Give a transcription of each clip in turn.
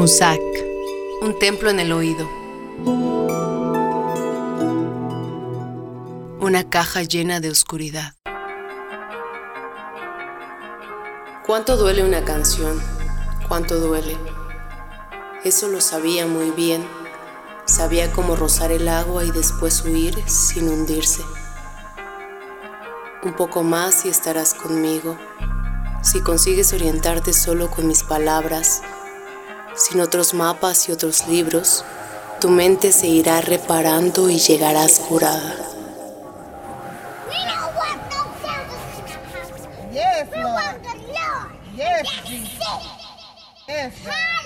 Musak, un templo en el oído. Una caja llena de oscuridad. ¿Cuánto duele una canción? ¿Cuánto duele? Eso lo sabía muy bien. Sabía cómo rozar el agua y después huir sin hundirse. Un poco más y estarás conmigo. Si consigues orientarte solo con mis palabras, sin otros mapas y otros libros, tu mente se irá reparando y llegarás curada. Yes, Lord. Yes, Jesus. Yes.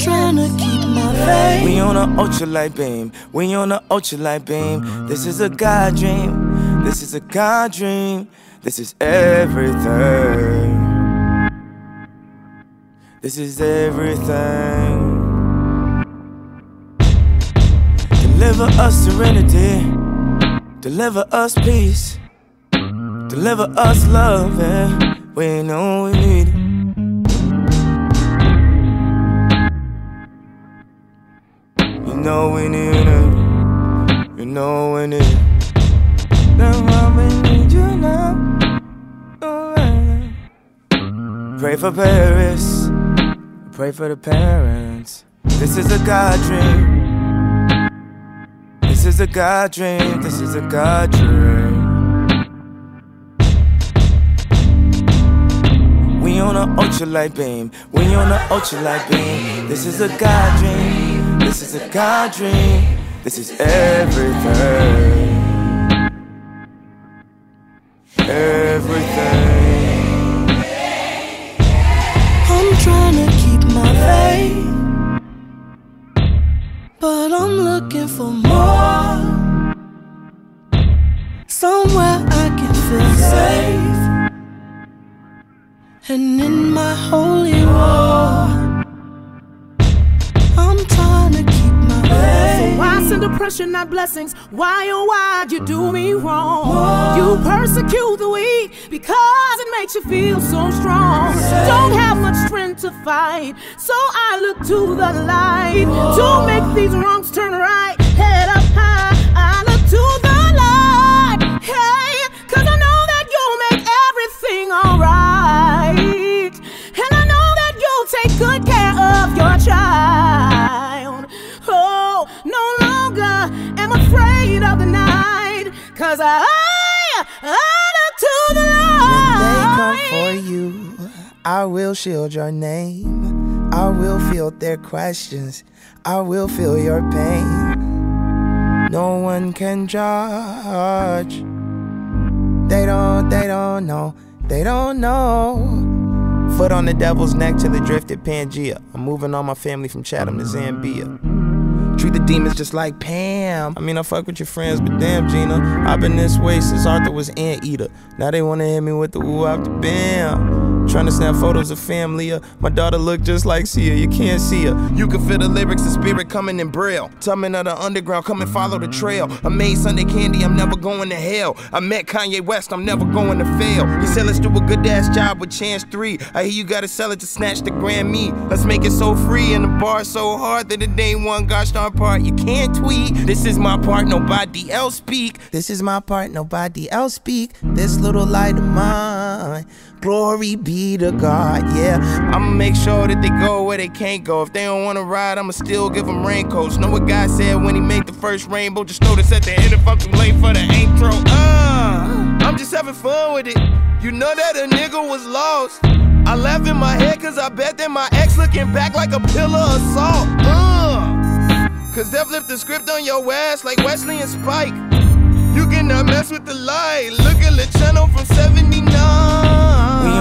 Trying to keep my faith. We on a ultra light beam. We on a ultra light beam. This is a God dream. This is a God dream. This is everything. This is everything. Deliver us serenity. Deliver us peace. Deliver us love. We know we need it. Know we need it. You know we need it. That's why we need you now. Pray for Paris. Pray for the parents. This is a God dream. This is a God dream. This is a God dream. We on a ultralight beam. We on a ultralight beam. This is a God dream. This is a God dream. This is everything. Everything. I'm trying to keep my faith. But I'm looking for more. Somewhere I can feel safe. And in my holy war, Why not blessings? Why, oh, why you do me wrong? You persecute the weak because it makes you feel so strong. Don't have much strength to fight, so I look to the light to make these wrongs turn right. Head up high, I look to the of the night. Cause I, I look to the They come for you. I will shield your name. I will field their questions. I will feel your pain. No one can judge. They don't, they don't know. They don't know. Foot on the devil's neck till it drifted Pangea. I'm moving all my family from Chatham to Zambia. Demons just like Pam. I mean, I fuck with your friends, but damn, Gina. I've been this way since Arthur was Anteater. Now they wanna hit me with the woo the bam. Trying to snap photos of family. uh, My daughter look just like Sia. You can't see her. You can feel the lyrics, the spirit coming in braille. Tumbling of the underground, come and follow the trail. I made Sunday candy, I'm never going to hell. I met Kanye West, I'm never going to fail. He said, let's do a good ass job with Chance 3. I hear you gotta sell it to snatch the Grammy. Let's make it so free and the bar so hard that it ain't one gosh darn part. You can't tweet. This is my part, nobody else speak. This is my part, nobody else speak. This little light of mine. Glory be to God, yeah. I'ma make sure that they go where they can't go. If they don't wanna ride, I'ma still give them raincoats. Know what God said when he made the first rainbow? Just notice at the end if I'm too late for the intro. Uh, I'm just having fun with it. You know that a nigga was lost. I laugh in my head cause I bet that my ex looking back like a pillar of salt. Uh, cause they flipped the script on your ass like Wesley and Spike. You cannot mess with the light. Look at the channel from 79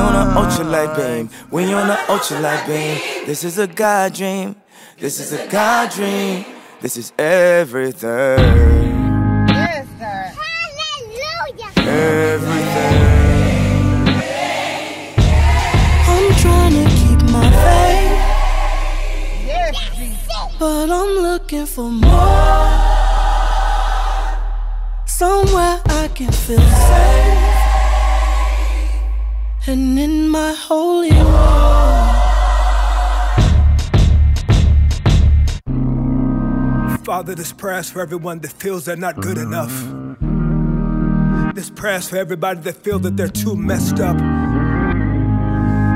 on an ultralight beam, when you're on an ultralight beam. This is a God dream, this is a God dream, this is everything. Everything. I'm trying to keep my faith. Yes, But I'm looking for more. Somewhere I can feel safe. And in my holy. Father, this prayer's for everyone that feels they're not good enough. This prayer's for everybody that feels that they're too messed up.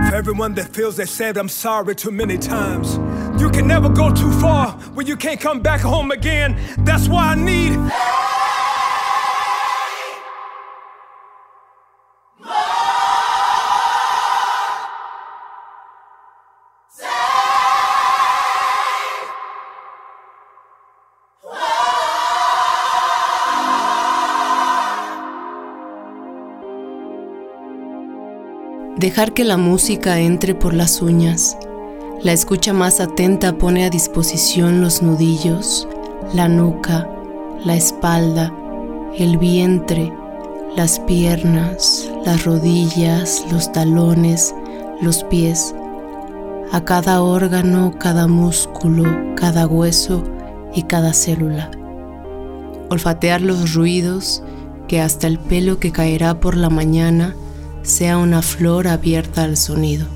For everyone that feels they said I'm sorry too many times. You can never go too far when you can't come back home again. That's why I need. Dejar que la música entre por las uñas. La escucha más atenta pone a disposición los nudillos, la nuca, la espalda, el vientre, las piernas, las rodillas, los talones, los pies. A cada órgano, cada músculo, cada hueso y cada célula. Olfatear los ruidos que hasta el pelo que caerá por la mañana sea una flor abierta al sonido.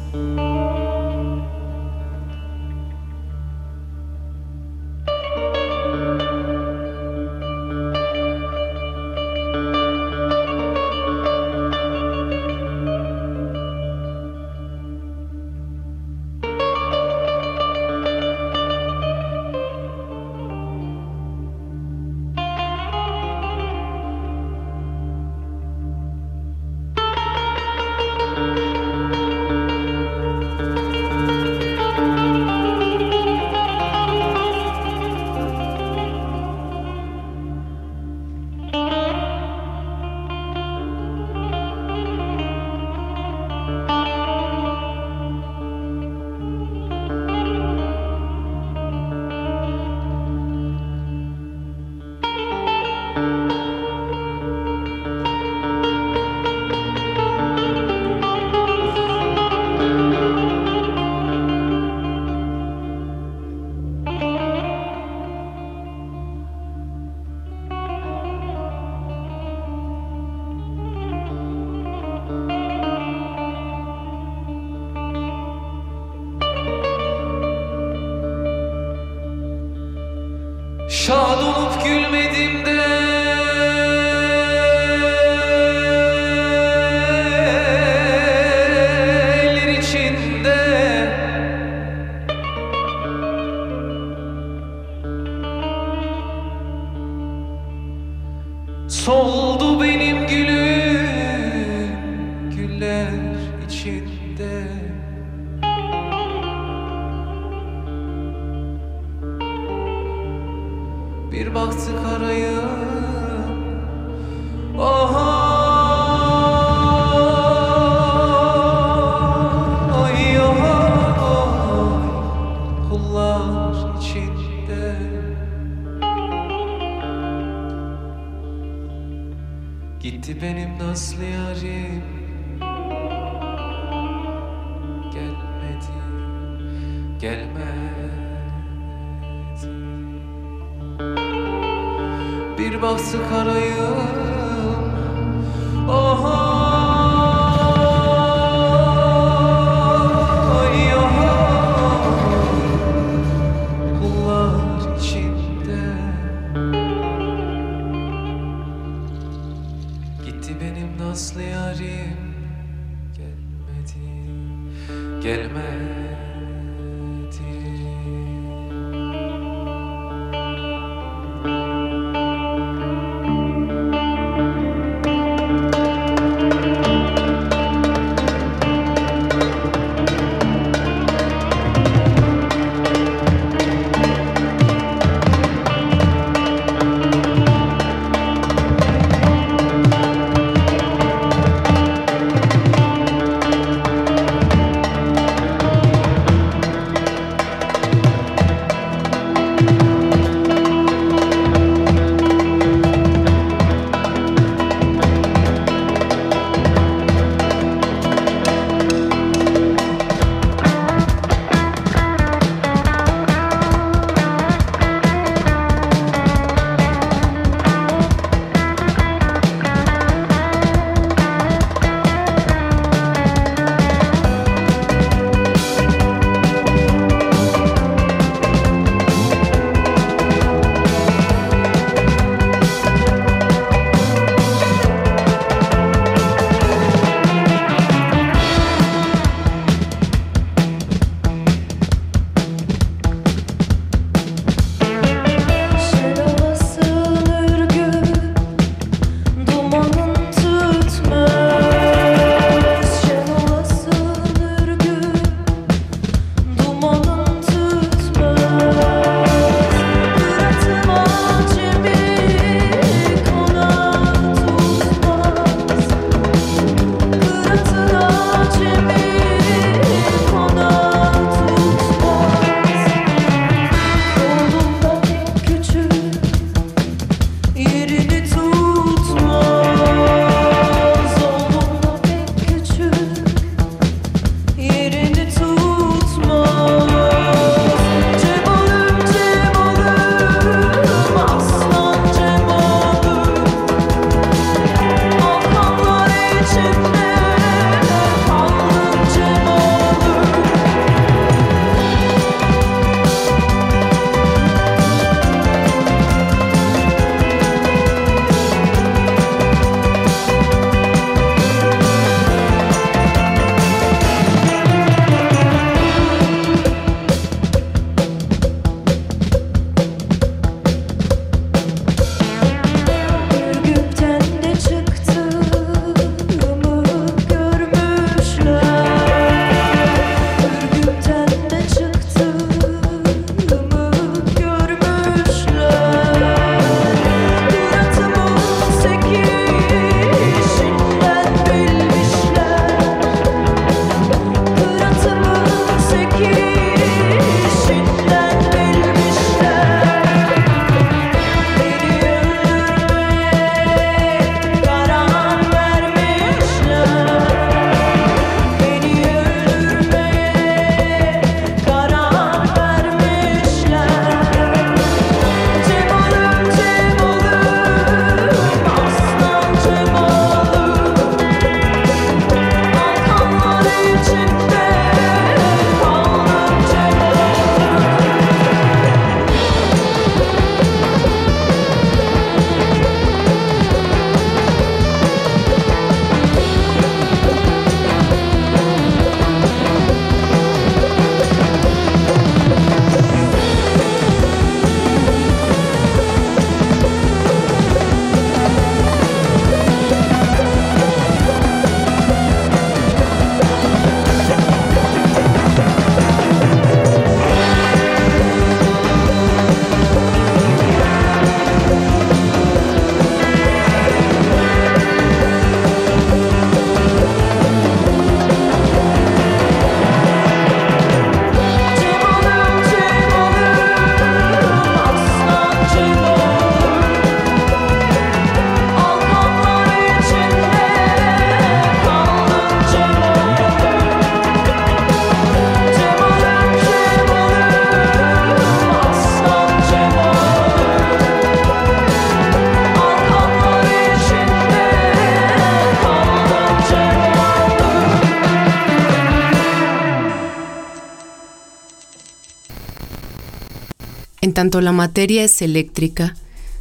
Tanto la materia es eléctrica,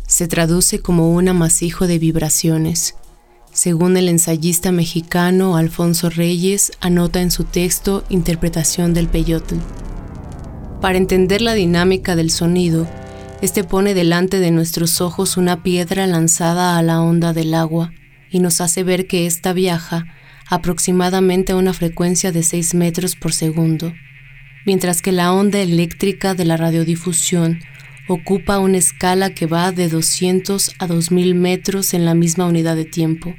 se traduce como un amasijo de vibraciones. Según el ensayista mexicano Alfonso Reyes, anota en su texto Interpretación del Peyotl. Para entender la dinámica del sonido, este pone delante de nuestros ojos una piedra lanzada a la onda del agua y nos hace ver que ésta viaja aproximadamente a una frecuencia de 6 metros por segundo, mientras que la onda eléctrica de la radiodifusión ocupa una escala que va de 200 a 2000 metros en la misma unidad de tiempo.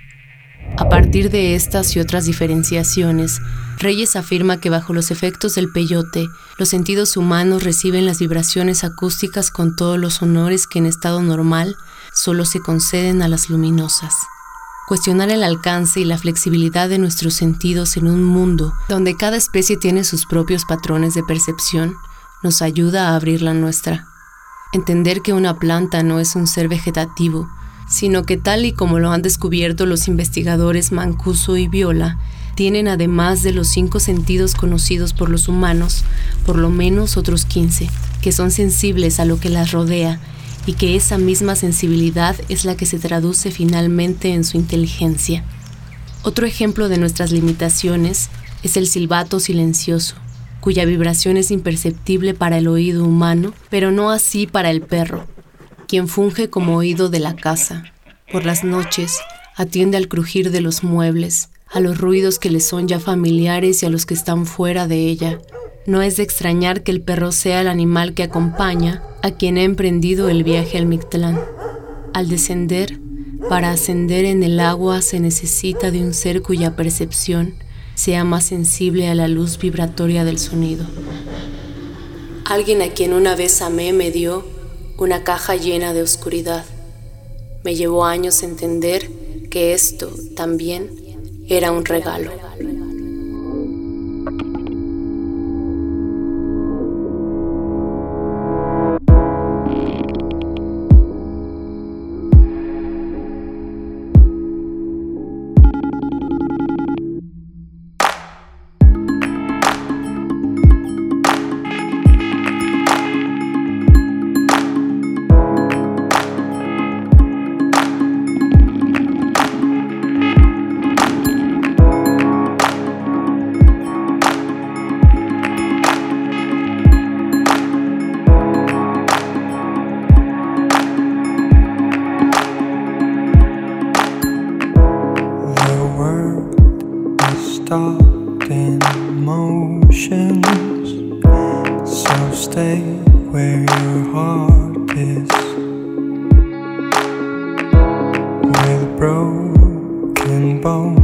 A partir de estas y otras diferenciaciones, Reyes afirma que bajo los efectos del peyote, los sentidos humanos reciben las vibraciones acústicas con todos los honores que en estado normal solo se conceden a las luminosas. Cuestionar el alcance y la flexibilidad de nuestros sentidos en un mundo donde cada especie tiene sus propios patrones de percepción nos ayuda a abrir la nuestra. Entender que una planta no es un ser vegetativo, sino que tal y como lo han descubierto los investigadores Mancuso y Viola, tienen además de los cinco sentidos conocidos por los humanos, por lo menos otros 15, que son sensibles a lo que las rodea y que esa misma sensibilidad es la que se traduce finalmente en su inteligencia. Otro ejemplo de nuestras limitaciones es el silbato silencioso, cuya vibración es imperceptible para el oído humano, pero no así para el perro, quien funge como oído de la casa. Por las noches, atiende al crujir de los muebles, a los ruidos que le son ya familiares y a los que están fuera de ella. No es de extrañar que el perro sea el animal que acompaña a quien ha emprendido el viaje al Mictlán. Al descender, para ascender en el agua se necesita de un ser cuya percepción sea más sensible a la luz vibratoria del sonido. Alguien a quien una vez amé me dio una caja llena de oscuridad. Me llevó años entender que esto también era un regalo. Where your heart is. With broken bones,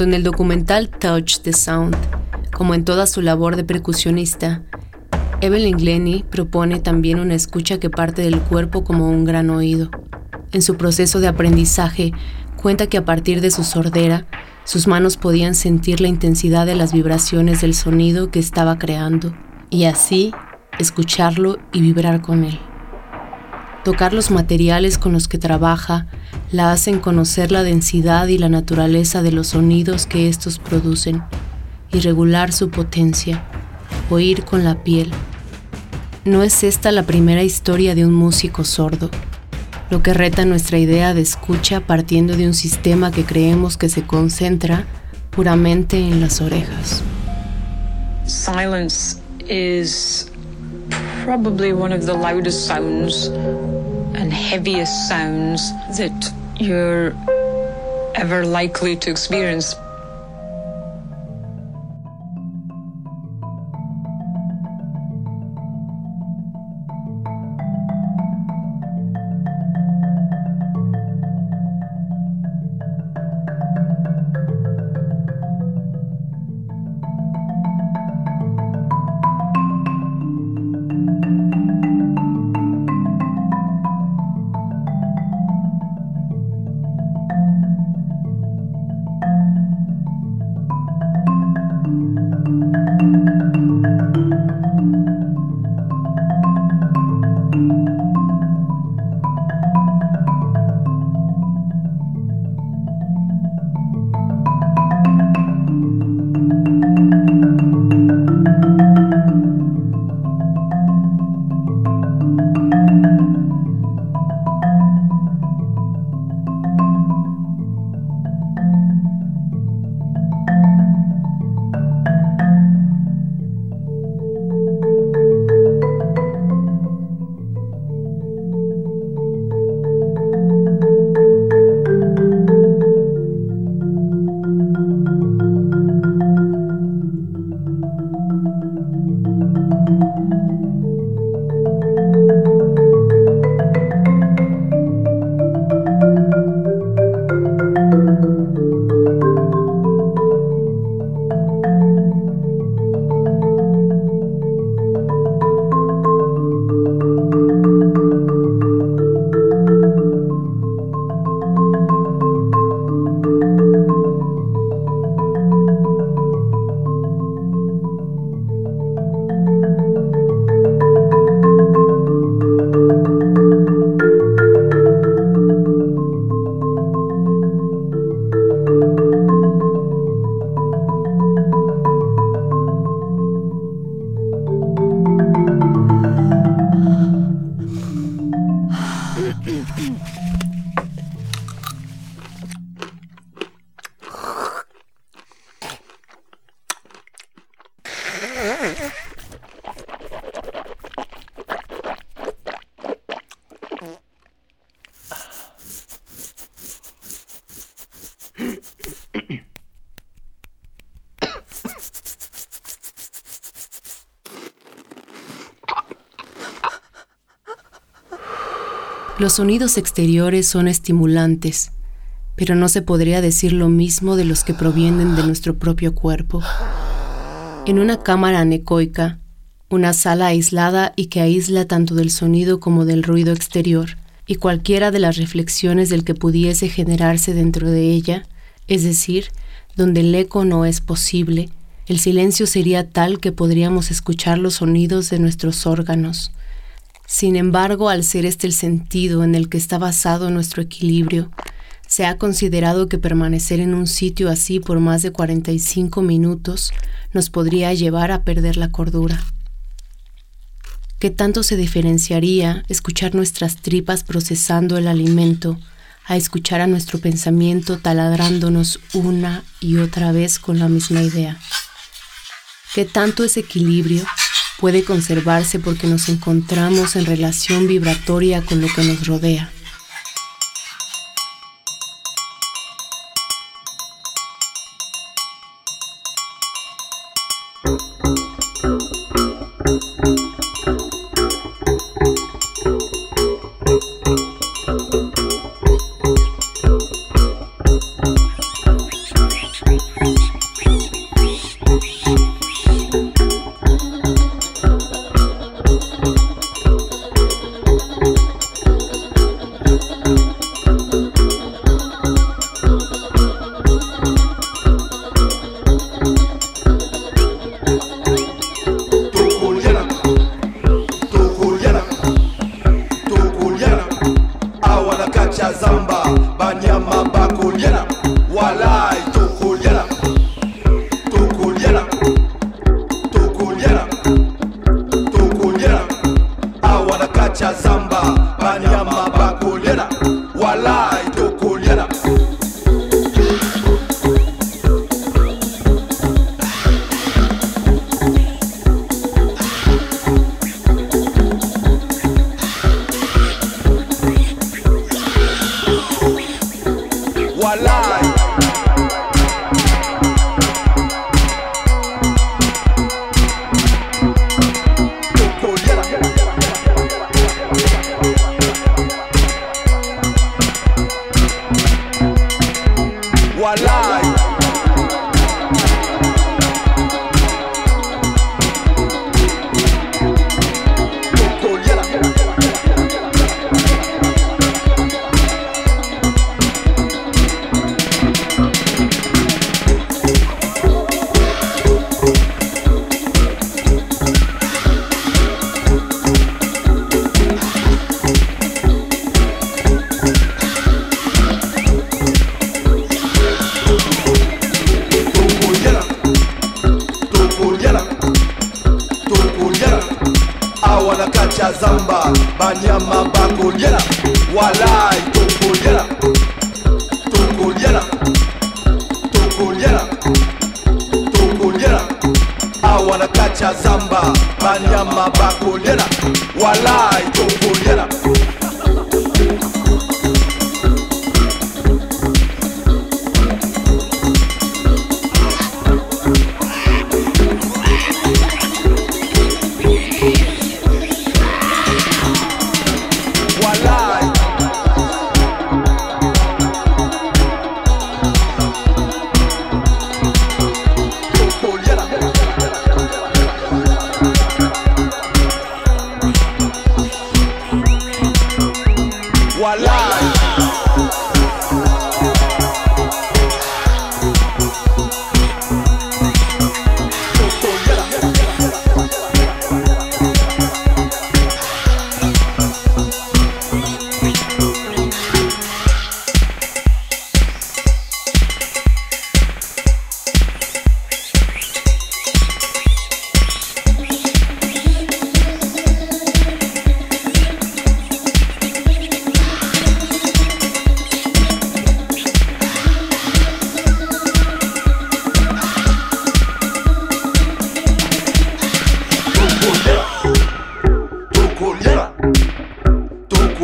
En el documental Touch the Sound como en toda su labor de percusionista, Evelyn Glennie propone también una escucha que parte del cuerpo como un gran oído. En su proceso de aprendizaje, cuenta que a partir de su sordera, sus manos podían sentir la intensidad de las vibraciones del sonido que estaba creando, y así escucharlo y vibrar con él. Tocar los materiales con los que trabaja la hacen conocer la densidad y la naturaleza de los sonidos que estos producen y regular su potencia, oír con la piel. No es esta la primera historia de un músico sordo, lo que reta nuestra idea de escucha partiendo de un sistema que creemos que se concentra puramente en las orejas. Silence is probably one of the loudest sounds and heaviest sounds that you're ever likely to experience. Los sonidos exteriores son estimulantes, pero no se podría decir lo mismo de los que provienen de nuestro propio cuerpo. En una cámara anecoica, una sala aislada y que aísla tanto del sonido como del ruido exterior, y cualquiera de las reflexiones del que pudiese generarse dentro de ella, es decir, donde el eco no es posible, el silencio sería tal que podríamos escuchar los sonidos de nuestros órganos. Sin embargo, al ser este el sentido en el que está basado nuestro equilibrio, se ha considerado que permanecer en un sitio así por más de 45 minutos nos podría llevar a perder la cordura. ¿Qué tanto se diferenciaría escuchar nuestras tripas procesando el alimento a escuchar a nuestro pensamiento taladrándonos una y otra vez con la misma idea? ¿Qué tanto ese equilibrio puede conservarse porque nos encontramos en relación vibratoria con lo que nos rodea?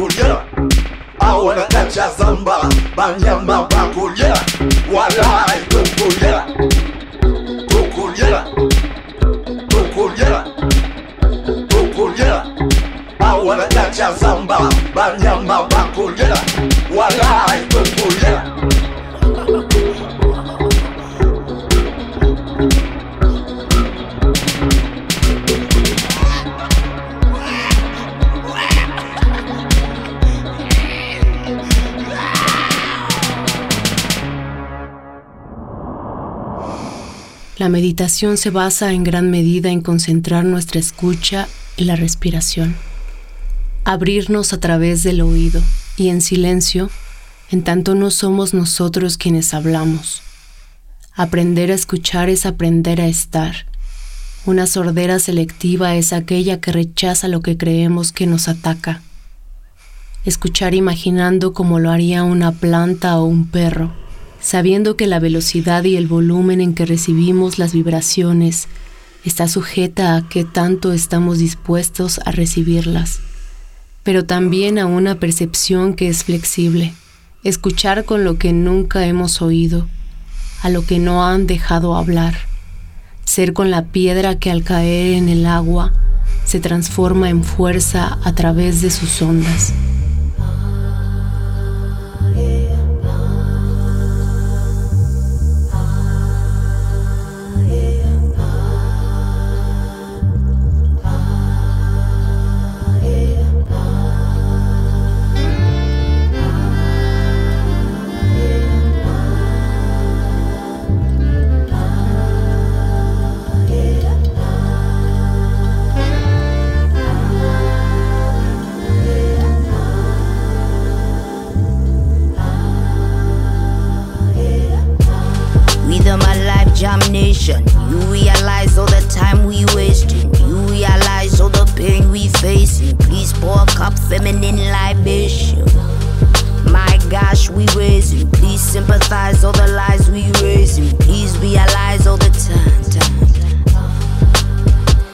bakuluya awona kacha zamba banyama bakuluya walai tukuluya tukuluya tukuluya tukuluya awona kacha zamba banyama bakuluya walai tukuluya La meditación se basa en gran medida en concentrar nuestra escucha en la respiración, abrirnos a través del oído y en silencio, en tanto no somos nosotros quienes hablamos. Aprender a escuchar es aprender a estar. Una sordera selectiva es aquella que rechaza lo que creemos que nos ataca. Escuchar imaginando como lo haría una planta o un perro sabiendo que la velocidad y el volumen en que recibimos las vibraciones está sujeta a qué tanto estamos dispuestos a recibirlas, pero también a una percepción que es flexible, escuchar con lo que nunca hemos oído, a lo que no han dejado hablar, ser con la piedra que al caer en el agua se transforma en fuerza a través de sus ondas. Gosh, we raising. Please sympathize all the lies we raising. Please realize all the time. time.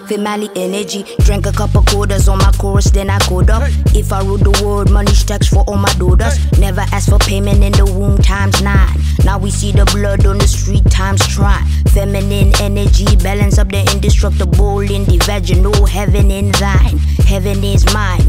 Family energy, drank a couple quarters on my chorus, then I code up. If I rule the world, money stacks for all my daughters. Never ask for payment in the womb times nine. Now we see the blood on the street times try. Feminine energy, balance up the indestructible in the vaginal. Heaven in thine, heaven is mine.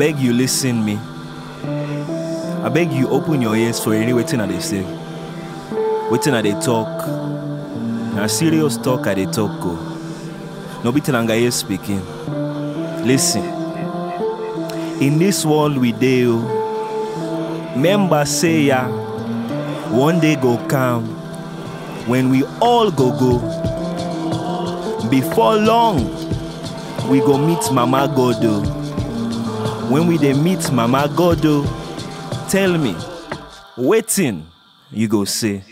beg you listen me. I beg you open your ears for any waiting they say. Waiting they talk. Na serious talk I they talk go. No be tilanga ear speaking. Listen. In this world we deal, member say ya, one day go come when we all go go. Before long, we go meet Mama Godo. When we dey meet Mama Godo, oh, tell me, waiting you go say.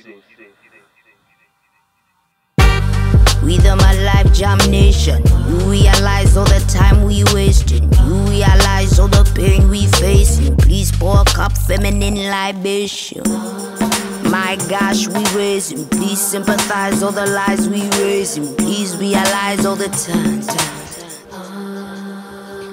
Rhythm my life jam nation. You realize all the time we wasting. You realize all the pain we facing. Please pour a cup feminine libation. My gosh, we raising. Please sympathize all the lies we raising. Please realize all the time. time.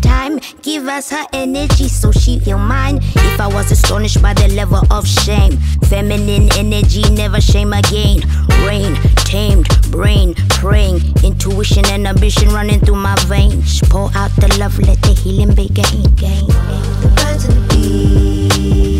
time. Give us her energy so she feel mine. If I was astonished by the level of shame, feminine energy never shame again. Rain, tamed, brain, praying, intuition and ambition running through my veins. Pour out the love, let the healing begin. The birds and the bees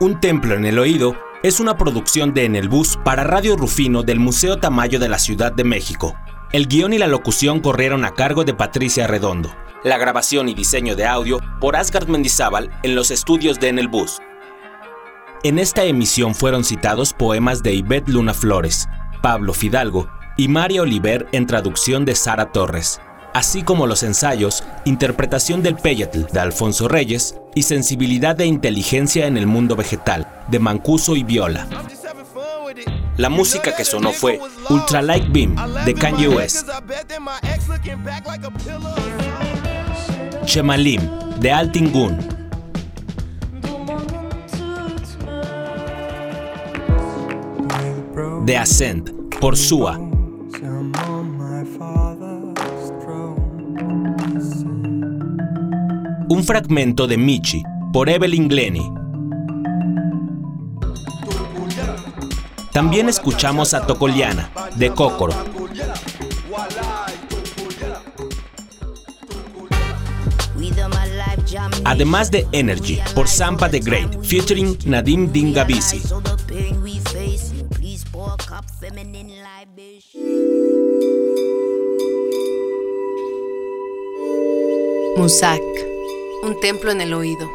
un templo en el oído, es una producción de En el Bus para Radio Rufino del Museo Tamayo de la Ciudad de México. El guion y la locución corrieron a cargo de Patricia Redondo. La grabación y diseño de audio por Asgard Mendizábal en los estudios de En el Bus. En esta emisión fueron citados poemas de Ivette Luna Flores, Pablo Fidalgo y María Oliver en traducción de Sara Torres, así como los ensayos Interpretación del Peyatl de Alfonso Reyes y Sensibilidad e Inteligencia en el Mundo Vegetal de Mancuso y Viola. La música que sonó fue Ultra Light Beam de Kanye West, Shemalim de Altingun, The Ascent por Sua, un fragmento de Michi por Evelyn Glennie. También escuchamos a Tocoliana de Cocoro. Además de Energy por Sampa the Great, featuring Nadim Dingabisi. Musak, un templo en el oído.